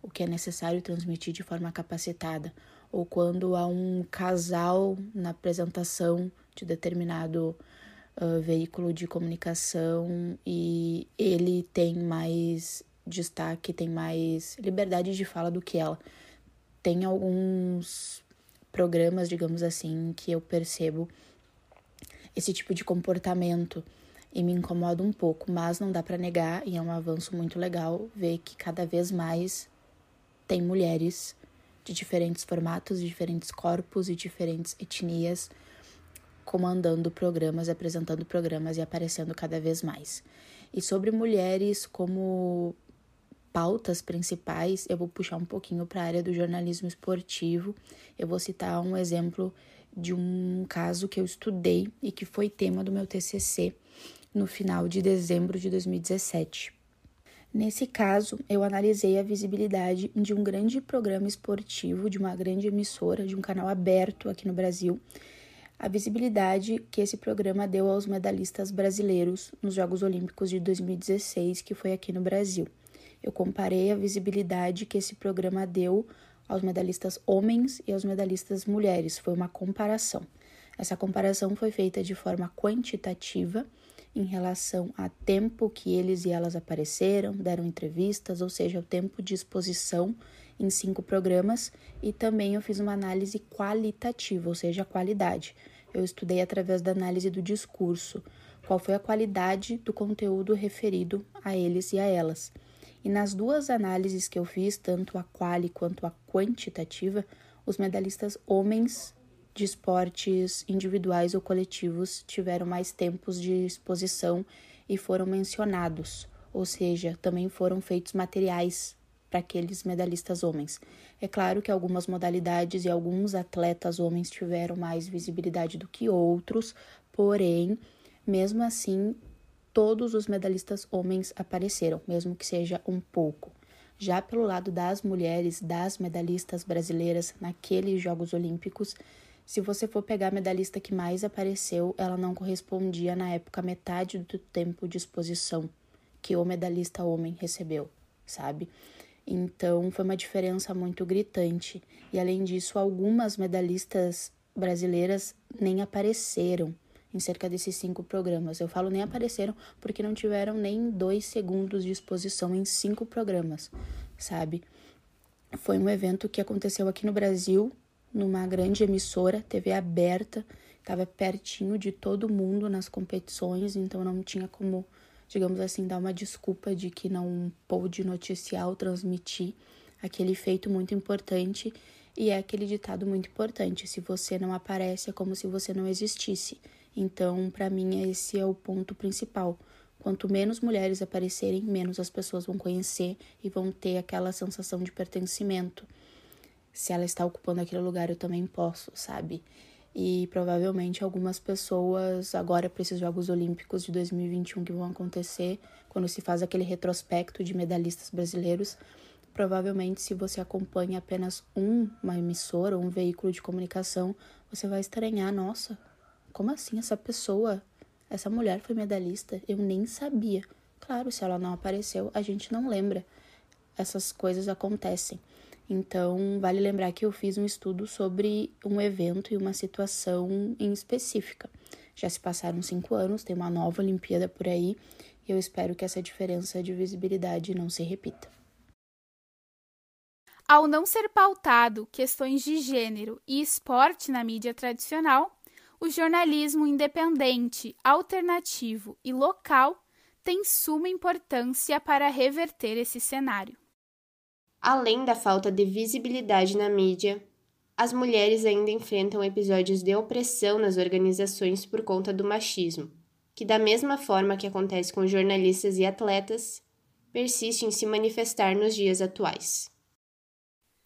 o que é necessário transmitir de forma capacitada, ou quando há um casal na apresentação de determinado uh, veículo de comunicação e ele tem mais destaque, tem mais liberdade de fala do que ela. Tem alguns programas, digamos assim, que eu percebo esse tipo de comportamento e me incomoda um pouco, mas não dá para negar e é um avanço muito legal ver que cada vez mais tem mulheres de diferentes formatos, de diferentes corpos e diferentes etnias comandando programas, apresentando programas e aparecendo cada vez mais. E sobre mulheres como pautas principais, eu vou puxar um pouquinho para a área do jornalismo esportivo. Eu vou citar um exemplo de um caso que eu estudei e que foi tema do meu TCC no final de dezembro de 2017. Nesse caso, eu analisei a visibilidade de um grande programa esportivo, de uma grande emissora, de um canal aberto aqui no Brasil, a visibilidade que esse programa deu aos medalhistas brasileiros nos Jogos Olímpicos de 2016, que foi aqui no Brasil. Eu comparei a visibilidade que esse programa deu aos medalhistas homens e aos medalhistas mulheres. Foi uma comparação. Essa comparação foi feita de forma quantitativa em relação a tempo que eles e elas apareceram, deram entrevistas, ou seja, o tempo de exposição em cinco programas, e também eu fiz uma análise qualitativa, ou seja, a qualidade. Eu estudei através da análise do discurso, qual foi a qualidade do conteúdo referido a eles e a elas. E nas duas análises que eu fiz, tanto a quali quanto a quantitativa, Os medalhistas homens de esportes individuais ou coletivos tiveram mais tempos de exposição e foram mencionados, ou seja, também foram feitos materiais para aqueles medalhistas homens. É claro que algumas modalidades e alguns atletas homens tiveram mais visibilidade do que outros, porém, mesmo assim, todos os medalhistas homens apareceram, mesmo que seja um pouco. Já pelo lado das mulheres, das medalhistas brasileiras naqueles Jogos Olímpicos, se você for pegar a medalhista que mais apareceu, ela não correspondia na época metade do tempo de exposição que o medalhista homem recebeu, sabe? Então foi uma diferença muito gritante. E além disso, algumas medalhistas brasileiras nem apareceram em cerca desses cinco programas. Eu falo nem apareceram porque não tiveram nem dois segundos de exposição em cinco programas, sabe? Foi um evento que aconteceu aqui no Brasil, numa grande emissora, TV aberta, estava pertinho de todo mundo nas competições, então não tinha como digamos assim, dar uma desculpa de que não pôde noticiar ou transmitir aquele feito muito importante. E é aquele ditado muito importante: se você não aparece, é como se você não existisse. Então, para mim, esse é o ponto principal. Quanto menos mulheres aparecerem, menos as pessoas vão conhecer e vão ter aquela sensação de pertencimento. Se ela está ocupando aquele lugar, eu também posso, sabe? E provavelmente algumas pessoas agora para esses Jogos Olímpicos de 2021 que vão acontecer, quando se faz aquele retrospecto de medalhistas brasileiros, provavelmente se você acompanha apenas um, uma emissora ou um veículo de comunicação, você vai estranhar, nossa, como assim essa pessoa, essa mulher foi medalhista? Eu nem sabia. Claro, se ela não apareceu, a gente não lembra. Essas coisas acontecem. Então, vale lembrar que eu fiz um estudo sobre um evento e uma situação em específica. Já se passaram cinco anos, tem uma nova Olimpíada por aí, e eu espero que essa diferença de visibilidade não se repita. Ao não ser pautado questões de gênero e esporte na mídia tradicional, o jornalismo independente, alternativo e local tem suma importância para reverter esse cenário. Além da falta de visibilidade na mídia, as mulheres ainda enfrentam episódios de opressão nas organizações por conta do machismo, que, da mesma forma que acontece com jornalistas e atletas, persiste em se manifestar nos dias atuais.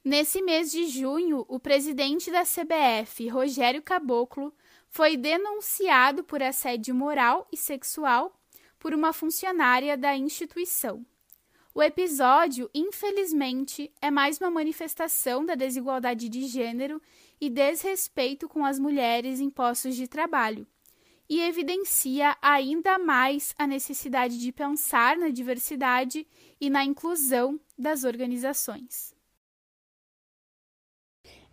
Nesse mês de junho, o presidente da CBF, Rogério Caboclo, foi denunciado por assédio moral e sexual por uma funcionária da instituição. O episódio, infelizmente, é mais uma manifestação da desigualdade de gênero e desrespeito com as mulheres em postos de trabalho, e evidencia ainda mais a necessidade de pensar na diversidade e na inclusão das organizações.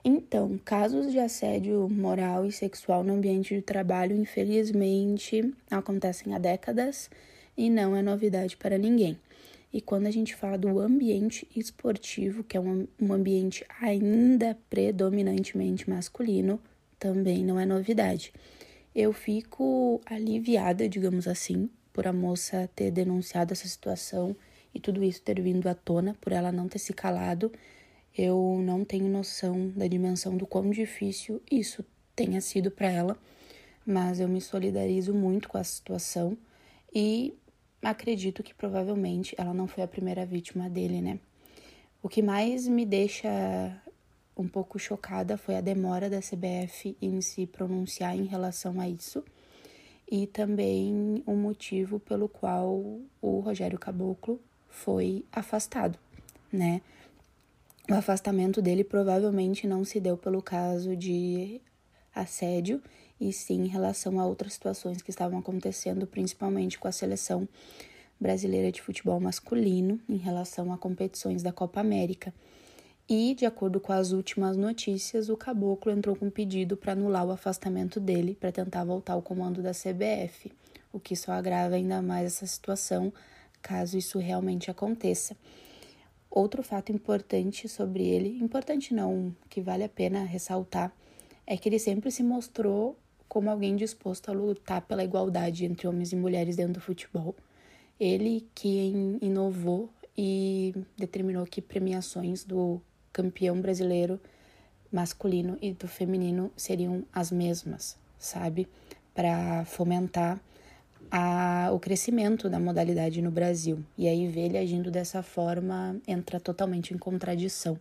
Então, casos de assédio moral e sexual no ambiente de trabalho, infelizmente, acontecem há décadas e não é novidade para ninguém. E quando a gente fala do ambiente esportivo, que é um, um ambiente ainda predominantemente masculino, também não é novidade. Eu fico aliviada, digamos assim, por a moça ter denunciado essa situação e tudo isso ter vindo à tona, por ela não ter se calado. Eu não tenho noção da dimensão do quão difícil isso tenha sido para ela, mas eu me solidarizo muito com a situação e acredito que provavelmente ela não foi a primeira vítima dele, né? O que mais me deixa um pouco chocada foi a demora da CBF em se pronunciar em relação a isso e também o motivo pelo qual o Rogério Caboclo foi afastado, né? O afastamento dele provavelmente não se deu pelo caso de assédio e sim em relação a outras situações que estavam acontecendo, principalmente com a seleção brasileira de futebol masculino em relação a competições da Copa América. E, de acordo com as últimas notícias, o Caboclo entrou com um pedido para anular o afastamento dele para tentar voltar ao comando da CBF, o que só agrava ainda mais essa situação caso isso realmente aconteça. Outro fato importante sobre ele, importante não, que vale a pena ressaltar, é que ele sempre se mostrou como alguém disposto a lutar pela igualdade entre homens e mulheres dentro do futebol. Ele que inovou e determinou que premiações do campeão brasileiro masculino e do feminino seriam as mesmas, sabe? Para fomentar a, o crescimento da modalidade no Brasil. E aí ver ele agindo dessa forma entra totalmente em contradição.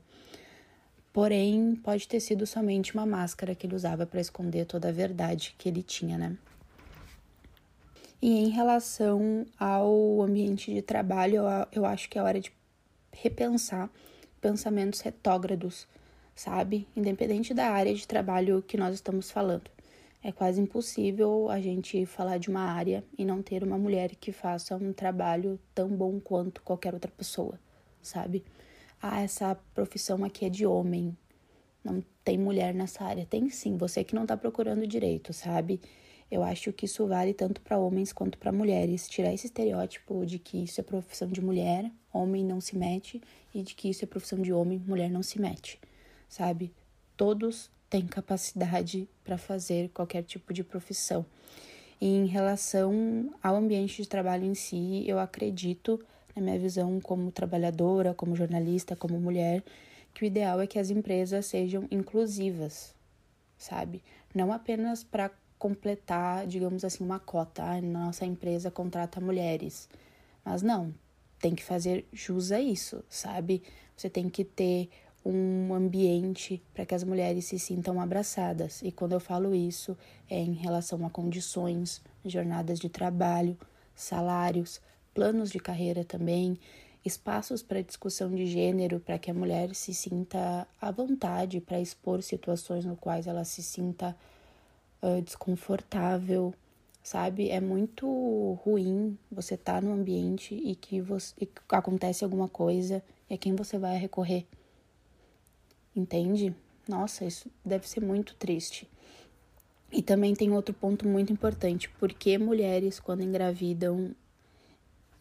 Porém, pode ter sido somente uma máscara que ele usava para esconder toda a verdade que ele tinha, né? E em relação ao ambiente de trabalho, eu, acho que é hora de repensar pensamentos retrógrados, sabe? Independente da área de trabalho que nós estamos falando. É quase impossível a gente falar de uma área e não ter uma mulher que faça um trabalho tão bom quanto qualquer outra pessoa, sabe? Ah, essa profissão aqui é de homem, não tem mulher nessa área. Tem sim, você que não tá procurando direito, sabe? Eu acho que isso vale tanto para homens quanto para mulheres. Tirar esse estereótipo de que isso é profissão de mulher, homem não se mete, e de que isso é profissão de homem, mulher não se mete, sabe? Todos têm capacidade para fazer qualquer tipo de profissão. E em relação ao ambiente de trabalho em si, eu acredito na minha visão como trabalhadora, como jornalista, como mulher, que o ideal é que as empresas sejam inclusivas, sabe? Não apenas para completar, digamos assim, uma cota. Ah, nossa empresa contrata mulheres. Mas não, tem que fazer jus a isso, sabe? Você tem que ter um ambiente para que as mulheres se sintam abraçadas. E quando eu falo isso, é em relação a condições, jornadas de trabalho, salários, planos de carreira também, espaços para discussão de gênero, para que a mulher se sinta à vontade para expor situações no quais ela se sinta uh, desconfortável, sabe? É muito ruim você estar tá no ambiente e que, você, e acontece alguma coisa e a quem você vai recorrer. Entende? Nossa, isso deve ser muito triste. E também tem outro ponto muito importante, porque mulheres quando engravidam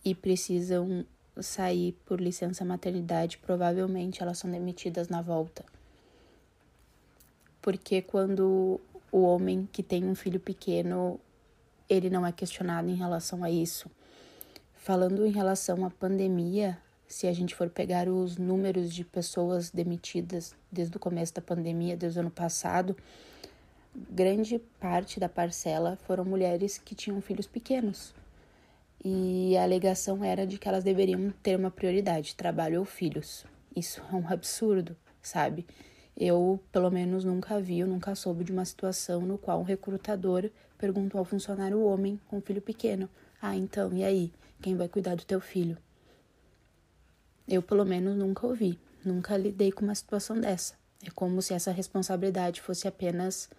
e precisam sair por licença maternidade, provavelmente elas são demitidas na volta. Porque quando o homem que tem um filho pequeno, ele não é questionado em relação a isso. Falando em relação à pandemia, se a gente for pegar os números de pessoas demitidas desde o começo da pandemia, desde o ano passado, grande parte da parcela foram mulheres que tinham filhos pequenos e a alegação era de que elas deveriam ter uma prioridade, trabalho ou filhos. Isso é um absurdo, sabe? Eu, pelo menos, nunca vi, eu nunca soube de uma situação no qual um recrutador perguntou ao funcionário homem com um filho pequeno: Ah, então, e aí? Quem vai cuidar do teu filho? Eu, pelo menos, nunca ouvi, nunca lidei com uma situação dessa. É como se essa responsabilidade fosse apenas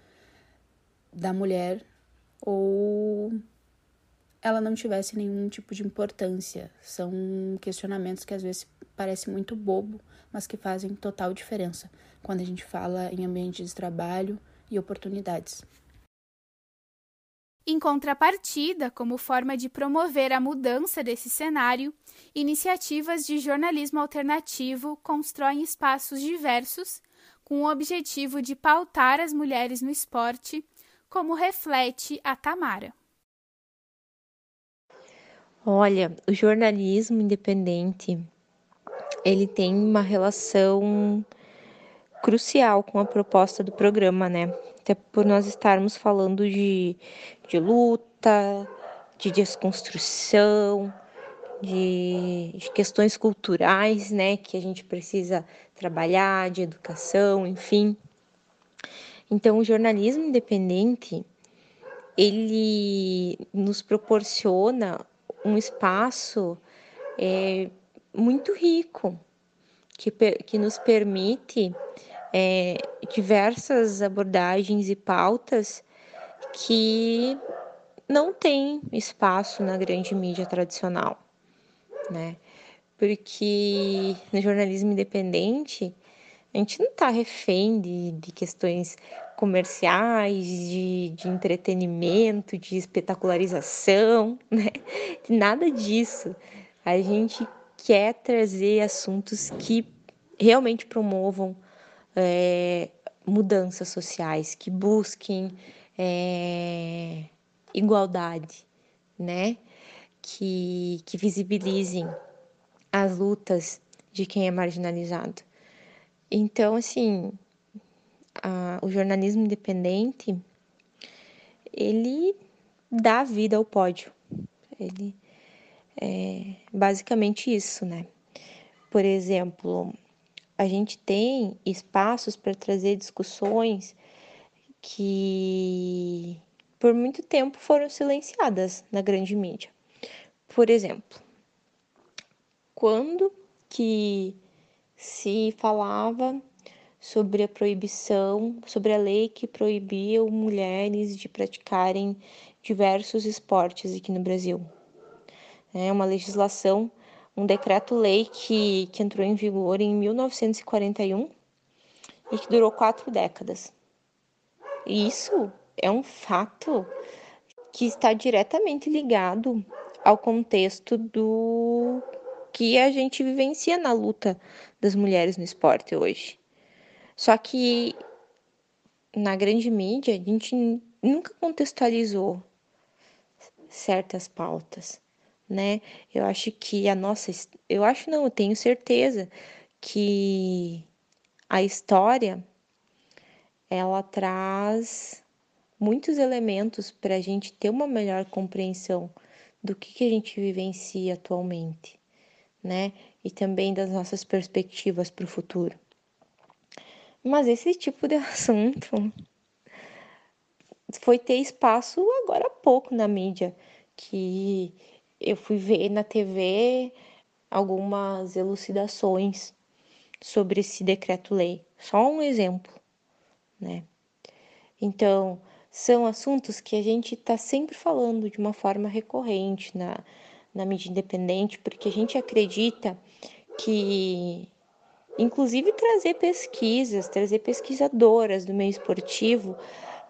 da mulher ou ela não tivesse nenhum tipo de importância. São questionamentos que às vezes parecem muito bobo, mas que fazem total diferença quando a gente fala em ambientes de trabalho e oportunidades. Em contrapartida, como forma de promover a mudança desse cenário, iniciativas de jornalismo alternativo constroem espaços diversos com o objetivo de pautar as mulheres no esporte, como reflete a Tamara. Olha, o jornalismo independente, ele tem uma relação crucial com a proposta do programa, né? Até por nós estarmos falando de, de luta, de desconstrução, de, de questões culturais, né? Que a gente precisa trabalhar, de educação, enfim. Então, o jornalismo independente, ele nos proporciona um espaço é, muito rico, que, que nos permite é, diversas abordagens e pautas que não tem espaço na grande mídia tradicional, né? Porque no jornalismo independente a gente não está refém de, de questões comerciais, de, de entretenimento, de espetacularização, né? Nada disso. A gente quer trazer assuntos que realmente promovam é, mudanças sociais, que busquem é, igualdade, né? Que, que visibilizem as lutas de quem é marginalizado. Então, assim, a, o jornalismo independente ele dá vida ao pódio. Ele é basicamente isso, né? Por exemplo, a gente tem espaços para trazer discussões que por muito tempo foram silenciadas na grande mídia. Por exemplo, quando que se falava sobre a proibição, sobre a lei que proibia mulheres de praticarem diversos esportes aqui no Brasil. É uma legislação, um decreto-lei que, que entrou em vigor em 1941 e que durou quatro décadas. E isso é um fato que está diretamente ligado ao contexto do que a gente vivencia na luta das mulheres no esporte hoje. Só que na grande mídia a gente nunca contextualizou certas pautas, né? Eu acho que a nossa, eu acho não, eu tenho certeza que a história ela traz muitos elementos para a gente ter uma melhor compreensão do que, que a gente vivencia atualmente, né? E também das nossas perspectivas para o futuro. Mas esse tipo de assunto foi ter espaço agora há pouco na mídia, que eu fui ver na TV algumas elucidações sobre esse decreto-lei. Só um exemplo, né? Então, são assuntos que a gente está sempre falando de uma forma recorrente na, na mídia independente, porque a gente acredita que Inclusive, trazer pesquisas, trazer pesquisadoras do meio esportivo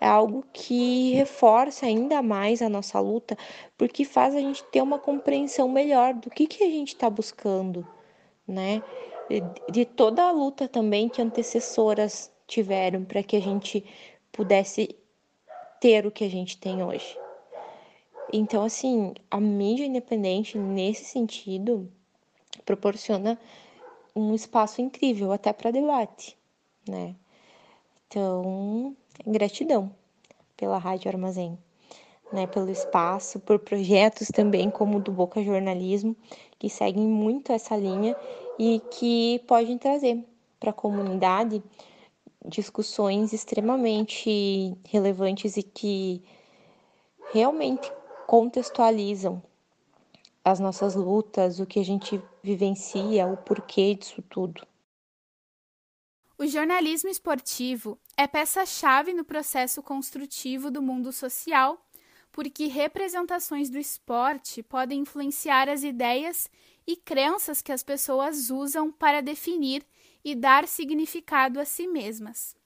é algo que reforça ainda mais a nossa luta, porque faz a gente ter uma compreensão melhor do que, que a gente está buscando, né? De toda a luta também que antecessoras tiveram para que a gente pudesse ter o que a gente tem hoje. Então, assim, a mídia independente, nesse sentido, proporciona um espaço incrível até para debate, né? Então, gratidão pela Rádio Armazém, né? Pelo espaço, por projetos também como o do Boca Jornalismo, que seguem muito essa linha e que podem trazer para a comunidade discussões extremamente relevantes e que realmente contextualizam as nossas lutas, o que a gente vivencia, o porquê disso tudo. O jornalismo esportivo é peça-chave no processo construtivo do mundo social, porque representações do esporte podem influenciar as ideias e crenças que as pessoas usam para definir e dar significado a si mesmas.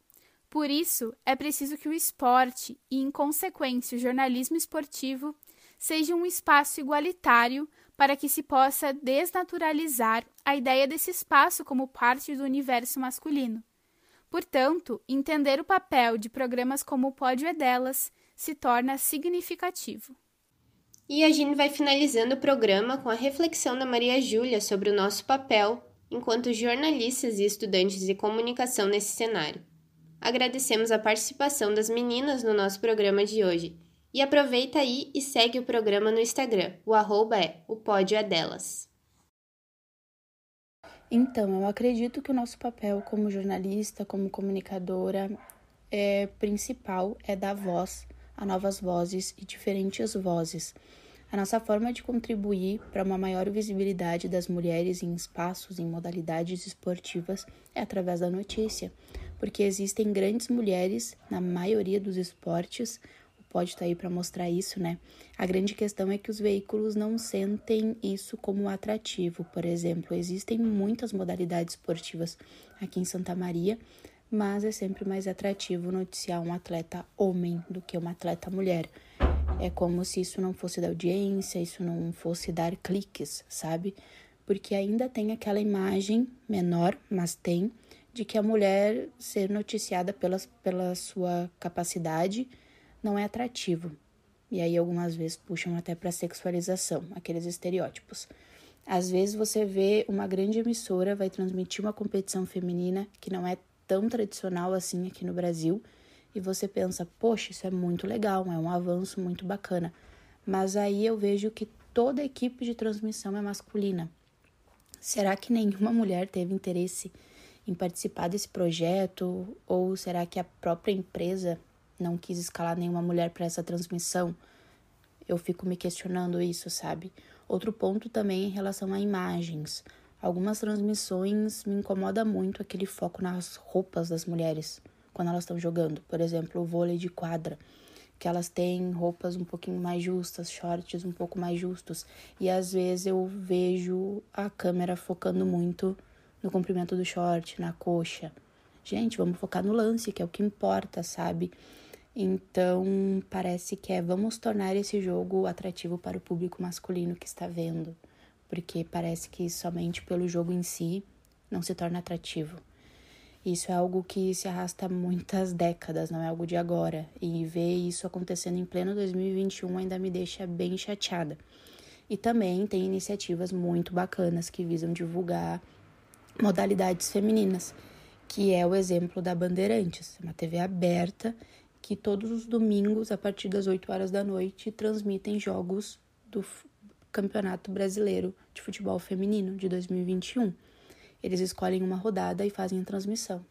Por isso, é preciso que o esporte e, em consequência, o jornalismo esportivo seja um espaço igualitário para que se possa desnaturalizar a ideia desse espaço como parte do universo masculino. Portanto, entender o papel de programas como o Pódio é Delas se torna significativo. E a gente vai finalizando o programa com a reflexão da Maria Júlia sobre o nosso papel enquanto jornalistas e estudantes de comunicação nesse cenário. Agradecemos a participação das meninas no nosso programa de hoje e aproveita aí e segue o programa no Instagram. O arroba é o pódio é delas. Então, eu acredito que o nosso papel como jornalista, como comunicadora, é principal é dar voz a novas vozes e diferentes vozes. A nossa forma de contribuir para uma maior visibilidade das mulheres em espaços, em modalidades esportivas, é através da notícia, porque existem grandes mulheres na maioria dos esportes, pode estar tá aí para mostrar isso, né? A grande questão é que os veículos não sentem isso como atrativo. Por exemplo, existem muitas modalidades esportivas aqui em Santa Maria, mas é sempre mais atrativo noticiar um atleta homem do que uma atleta mulher. É como se isso não fosse da audiência, isso não fosse dar cliques, sabe? Porque ainda tem aquela imagem menor, mas tem, de que a mulher ser noticiada pela, pela sua capacidade não é atrativo. E aí algumas vezes puxam até para sexualização, aqueles estereótipos. Às vezes você vê uma grande emissora vai transmitir uma competição feminina que não é tão tradicional assim aqui no Brasil. E você pensa, poxa, isso é muito legal, é um avanço muito bacana. Mas aí eu vejo que toda a equipe de transmissão é masculina. Será que nenhuma mulher teve interesse em participar desse projeto? Ou será que a própria empresa não quis escalar nenhuma mulher para essa transmissão? Eu fico me questionando isso, sabe? Outro ponto também em relação a imagens. Algumas transmissões me incomoda muito aquele foco nas roupas das mulheres quando elas estão jogando. Por exemplo, o vôlei de quadra, que elas têm roupas um pouquinho mais justas, shorts um pouco mais justos. E às vezes eu vejo a câmera focando muito no comprimento do short, na coxa. Gente, vamos focar no lance, que é o que importa, sabe? Então, parece que é vamos tornar esse jogo atrativo para o público masculino que está vendo, porque parece que somente pelo jogo em si não se torna atrativo. Isso é algo que se arrasta muitas décadas, não é algo de agora, e ver isso acontecendo em pleno 2021 ainda me deixa bem chateada. E também tem iniciativas muito bacanas que visam divulgar modalidades femininas, que é o exemplo da Bandeirantes, uma TV aberta que todos os domingos, a partir das 8 horas da noite, transmitem jogos do Campeonato Brasileiro de Futebol Feminino de 2021. Eles escolhem uma rodada e fazem a transmissão.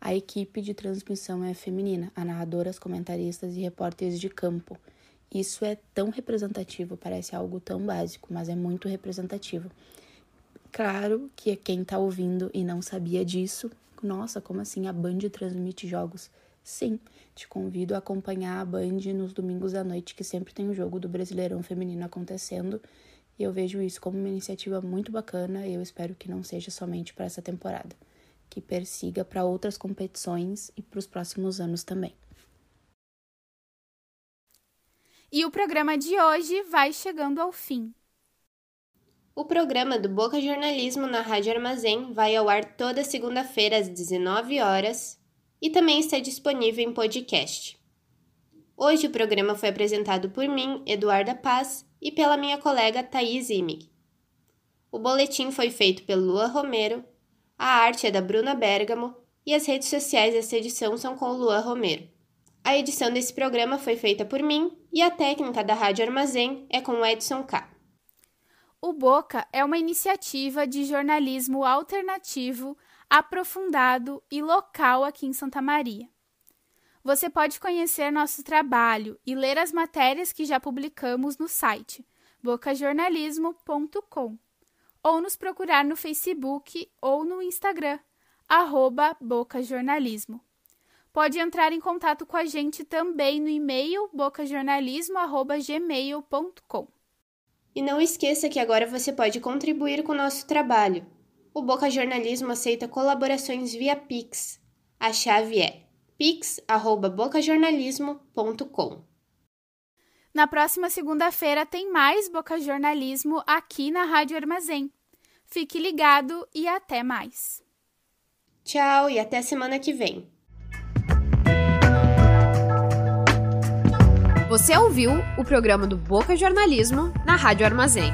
A equipe de transmissão é feminina, há narradoras, comentaristas e repórteres de campo. Isso é tão representativo, parece algo tão básico, mas é muito representativo. Claro que quem está ouvindo e não sabia disso, nossa, como assim a Band transmite jogos? Sim, te convido a acompanhar a Band nos domingos à noite, que sempre tem o um jogo do Brasileirão Feminino acontecendo. E eu vejo isso como uma iniciativa muito bacana e eu espero que não seja somente para essa temporada, que persiga para outras competições e para os próximos anos também. E o programa de hoje vai chegando ao fim. O programa do Boca Jornalismo na Rádio Armazém vai ao ar toda segunda-feira às 19 horas e também está disponível em podcast. Hoje o programa foi apresentado por mim, Eduarda Paz, e pela minha colega Thaís Imig. O boletim foi feito pelo Lua Romero, a arte é da Bruna Bergamo e as redes sociais dessa edição são com o Luan Romero. A edição desse programa foi feita por mim e a técnica da Rádio Armazém é com o Edson K. O Boca é uma iniciativa de jornalismo alternativo aprofundado e local aqui em Santa Maria. Você pode conhecer nosso trabalho e ler as matérias que já publicamos no site bocajornalismo.com ou nos procurar no Facebook ou no Instagram, bocajornalismo. Pode entrar em contato com a gente também no e-mail bocajornalismo.gmail.com. E não esqueça que agora você pode contribuir com o nosso trabalho o Boca Jornalismo aceita colaborações via Pix. A chave é pix@bocajornalismo.com. Na próxima segunda-feira tem mais Boca Jornalismo aqui na Rádio Armazém. Fique ligado e até mais. Tchau e até semana que vem. Você ouviu o programa do Boca Jornalismo na Rádio Armazém.